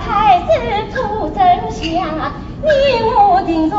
太子出真相，你我定在